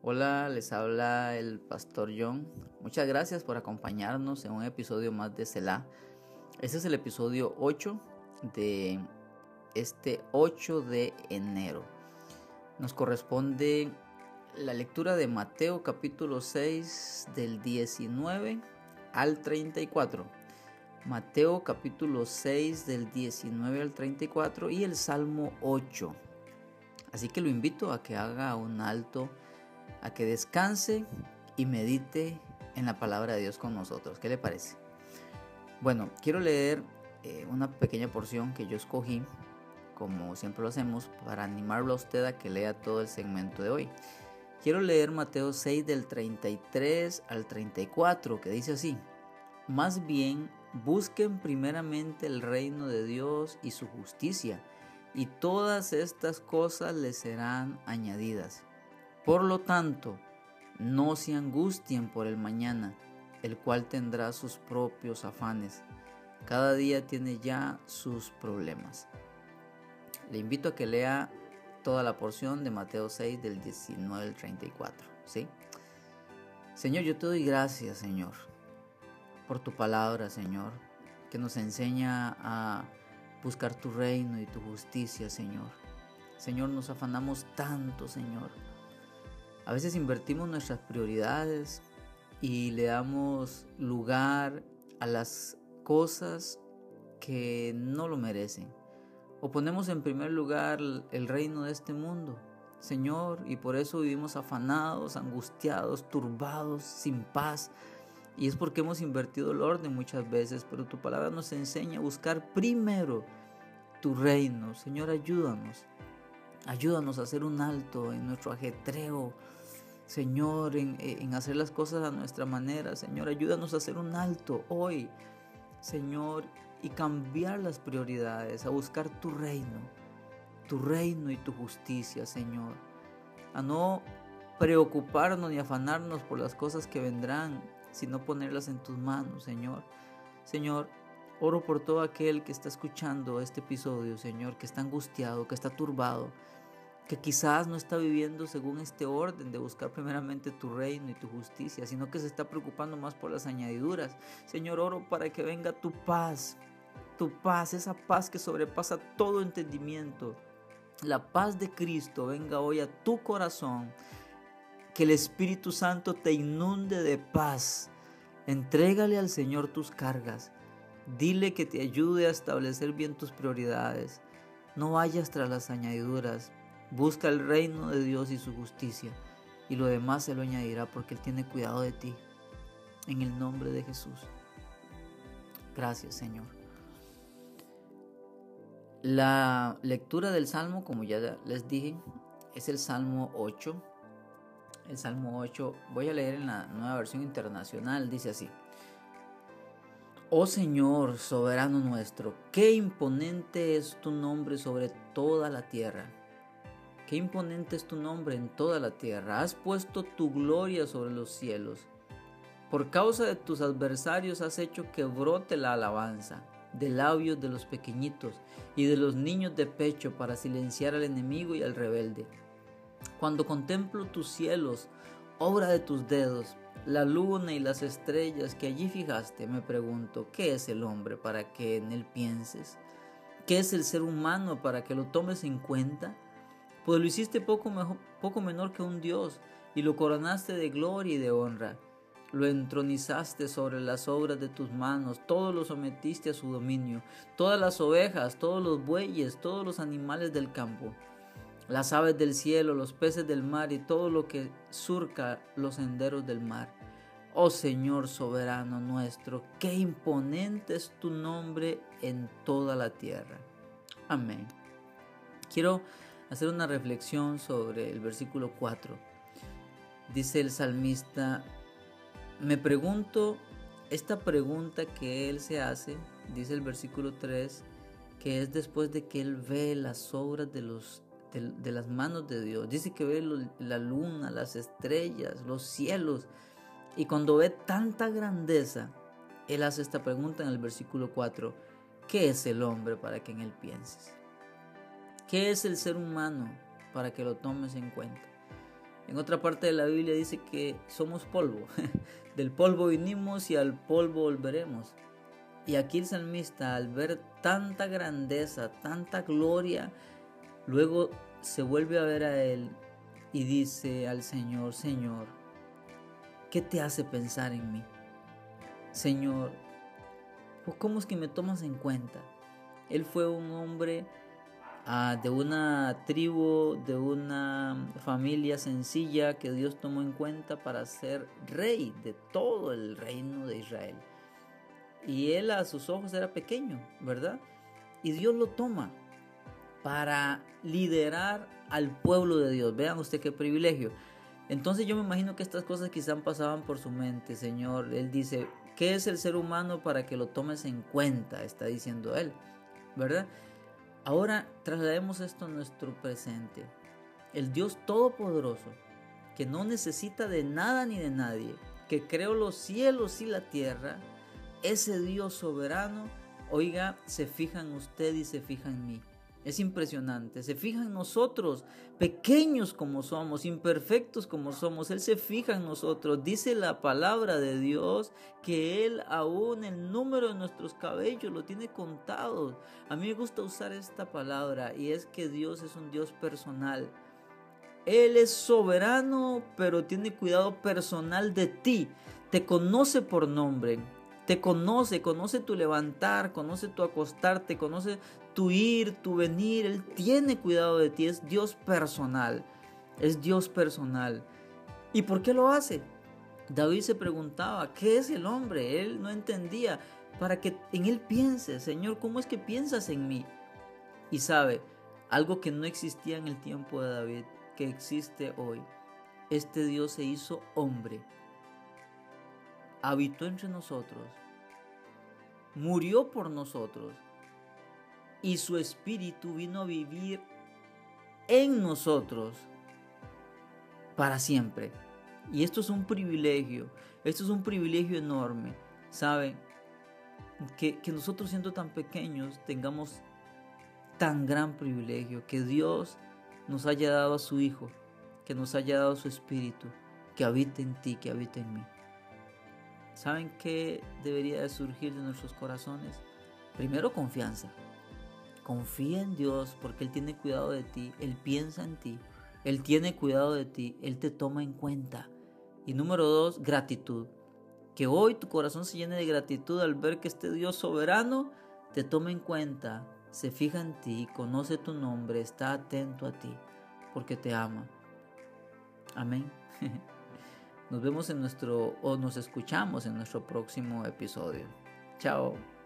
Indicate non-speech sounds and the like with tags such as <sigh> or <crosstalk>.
Hola, les habla el pastor John. Muchas gracias por acompañarnos en un episodio más de Selah. Este es el episodio 8 de este 8 de enero. Nos corresponde la lectura de Mateo capítulo 6 del 19 al 34. Mateo capítulo 6 del 19 al 34 y el Salmo 8. Así que lo invito a que haga un alto, a que descanse y medite en la palabra de Dios con nosotros. ¿Qué le parece? Bueno, quiero leer eh, una pequeña porción que yo escogí, como siempre lo hacemos, para animarlo a usted a que lea todo el segmento de hoy. Quiero leer Mateo 6 del 33 al 34, que dice así, más bien busquen primeramente el reino de Dios y su justicia, y todas estas cosas les serán añadidas. Por lo tanto, no se angustien por el mañana, el cual tendrá sus propios afanes. Cada día tiene ya sus problemas. Le invito a que lea toda la porción de Mateo 6 del 19 al 34. ¿sí? Señor, yo te doy gracias, Señor, por tu palabra, Señor, que nos enseña a buscar tu reino y tu justicia, Señor. Señor, nos afanamos tanto, Señor. A veces invertimos nuestras prioridades y le damos lugar a las cosas que no lo merecen. O ponemos en primer lugar el reino de este mundo, Señor, y por eso vivimos afanados, angustiados, turbados, sin paz. Y es porque hemos invertido el orden muchas veces, pero tu palabra nos enseña a buscar primero tu reino. Señor, ayúdanos. Ayúdanos a hacer un alto en nuestro ajetreo. Señor, en, en, hacer las cosas a nuestra manera. Señor, ayúdanos a hacer un alto hoy. Señor, y cambiar las prioridades, a buscar tu reino, tu reino y tu justicia, Señor. A no preocuparnos ni afanarnos por las cosas que vendrán, sino ponerlas en tus manos, Señor. Señor, oro por todo aquel que está escuchando este episodio, Señor, que está angustiado, que está turbado, que quizás no está viviendo según este orden de buscar primeramente tu reino y tu justicia, sino que se está preocupando más por las añadiduras. Señor, oro para que venga tu paz, tu paz, esa paz que sobrepasa todo entendimiento. La paz de Cristo venga hoy a tu corazón. Que el Espíritu Santo te inunde de paz. Entrégale al Señor tus cargas. Dile que te ayude a establecer bien tus prioridades. No vayas tras las añadiduras. Busca el reino de Dios y su justicia, y lo demás se lo añadirá porque Él tiene cuidado de ti. En el nombre de Jesús. Gracias, Señor. La lectura del Salmo, como ya les dije, es el Salmo 8. El Salmo 8, voy a leer en la nueva versión internacional, dice así. Oh Señor, soberano nuestro, qué imponente es tu nombre sobre toda la tierra. Qué imponente es tu nombre en toda la tierra. Has puesto tu gloria sobre los cielos. Por causa de tus adversarios has hecho que brote la alabanza de labios de los pequeñitos y de los niños de pecho para silenciar al enemigo y al rebelde. Cuando contemplo tus cielos, obra de tus dedos, la luna y las estrellas que allí fijaste, me pregunto, ¿qué es el hombre para que en él pienses? ¿Qué es el ser humano para que lo tomes en cuenta? Pues lo hiciste poco, mejor, poco menor que un Dios y lo coronaste de gloria y de honra. Lo entronizaste sobre las obras de tus manos, todo lo sometiste a su dominio, todas las ovejas, todos los bueyes, todos los animales del campo, las aves del cielo, los peces del mar y todo lo que surca los senderos del mar. Oh Señor soberano nuestro, qué imponente es tu nombre en toda la tierra. Amén. Quiero hacer una reflexión sobre el versículo 4. Dice el salmista, me pregunto, esta pregunta que él se hace, dice el versículo 3, que es después de que él ve las obras de, los, de, las manos de Dios. Dice que ve la luna, las estrellas, los cielos. Y cuando ve tanta grandeza, él hace esta pregunta en el versículo 4. ¿Qué es el hombre para que en él pienses? ¿Qué es el ser humano para que lo tomes en cuenta? En otra parte de la Biblia dice que somos polvo. <laughs> Del polvo vinimos y al polvo volveremos. Y aquí el salmista, al ver tanta grandeza, tanta gloria, luego se vuelve a ver a él y dice al Señor, Señor, ¿qué te hace pensar en mí? Señor, ¿cómo es que me tomas en cuenta? Él fue un hombre ah, de una tribu, de una familia sencilla que Dios tomó en cuenta para ser rey de todo el reino de Israel. Y él a sus ojos era pequeño, ¿verdad? Y Dios lo toma para liderar al pueblo de Dios. Vean usted qué privilegio. Entonces yo me imagino que estas cosas quizás pasaban por su mente, Señor. Él dice, ¿qué es el ser humano para que lo tomes en cuenta? Está diciendo él, ¿verdad? Ahora traslademos esto a nuestro presente. El Dios Todopoderoso, que no necesita de nada ni de nadie, que creó los cielos y la tierra, ese Dios soberano, oiga, se fija en usted y se fija en mí. Es impresionante. Se fija en nosotros, pequeños como somos, imperfectos como somos. Él se fija en nosotros. Dice la palabra de Dios que Él aún el número de nuestros cabellos lo tiene contado. A mí me gusta usar esta palabra y es que Dios es un Dios personal. Él es soberano, pero tiene cuidado personal de ti. Te conoce por nombre. Te conoce, conoce tu levantar, conoce tu acostarte, conoce tu ir, tu venir. Él tiene cuidado de ti, es Dios personal. Es Dios personal. ¿Y por qué lo hace? David se preguntaba, ¿qué es el hombre? Él no entendía. Para que en él piense, Señor, ¿cómo es que piensas en mí? Y sabe, algo que no existía en el tiempo de David, que existe hoy. Este Dios se hizo hombre habitó entre nosotros, murió por nosotros y su espíritu vino a vivir en nosotros para siempre. Y esto es un privilegio, esto es un privilegio enorme, ¿saben? Que, que nosotros siendo tan pequeños tengamos tan gran privilegio, que Dios nos haya dado a su Hijo, que nos haya dado su Espíritu, que habite en ti, que habite en mí. ¿Saben qué debería de surgir de nuestros corazones? Primero confianza. Confía en Dios porque Él tiene cuidado de ti, Él piensa en ti, Él tiene cuidado de ti, Él te toma en cuenta. Y número dos, gratitud. Que hoy tu corazón se llene de gratitud al ver que este Dios soberano te toma en cuenta, se fija en ti, conoce tu nombre, está atento a ti, porque te ama. Amén. <laughs> Nos vemos en nuestro o nos escuchamos en nuestro próximo episodio. Chao.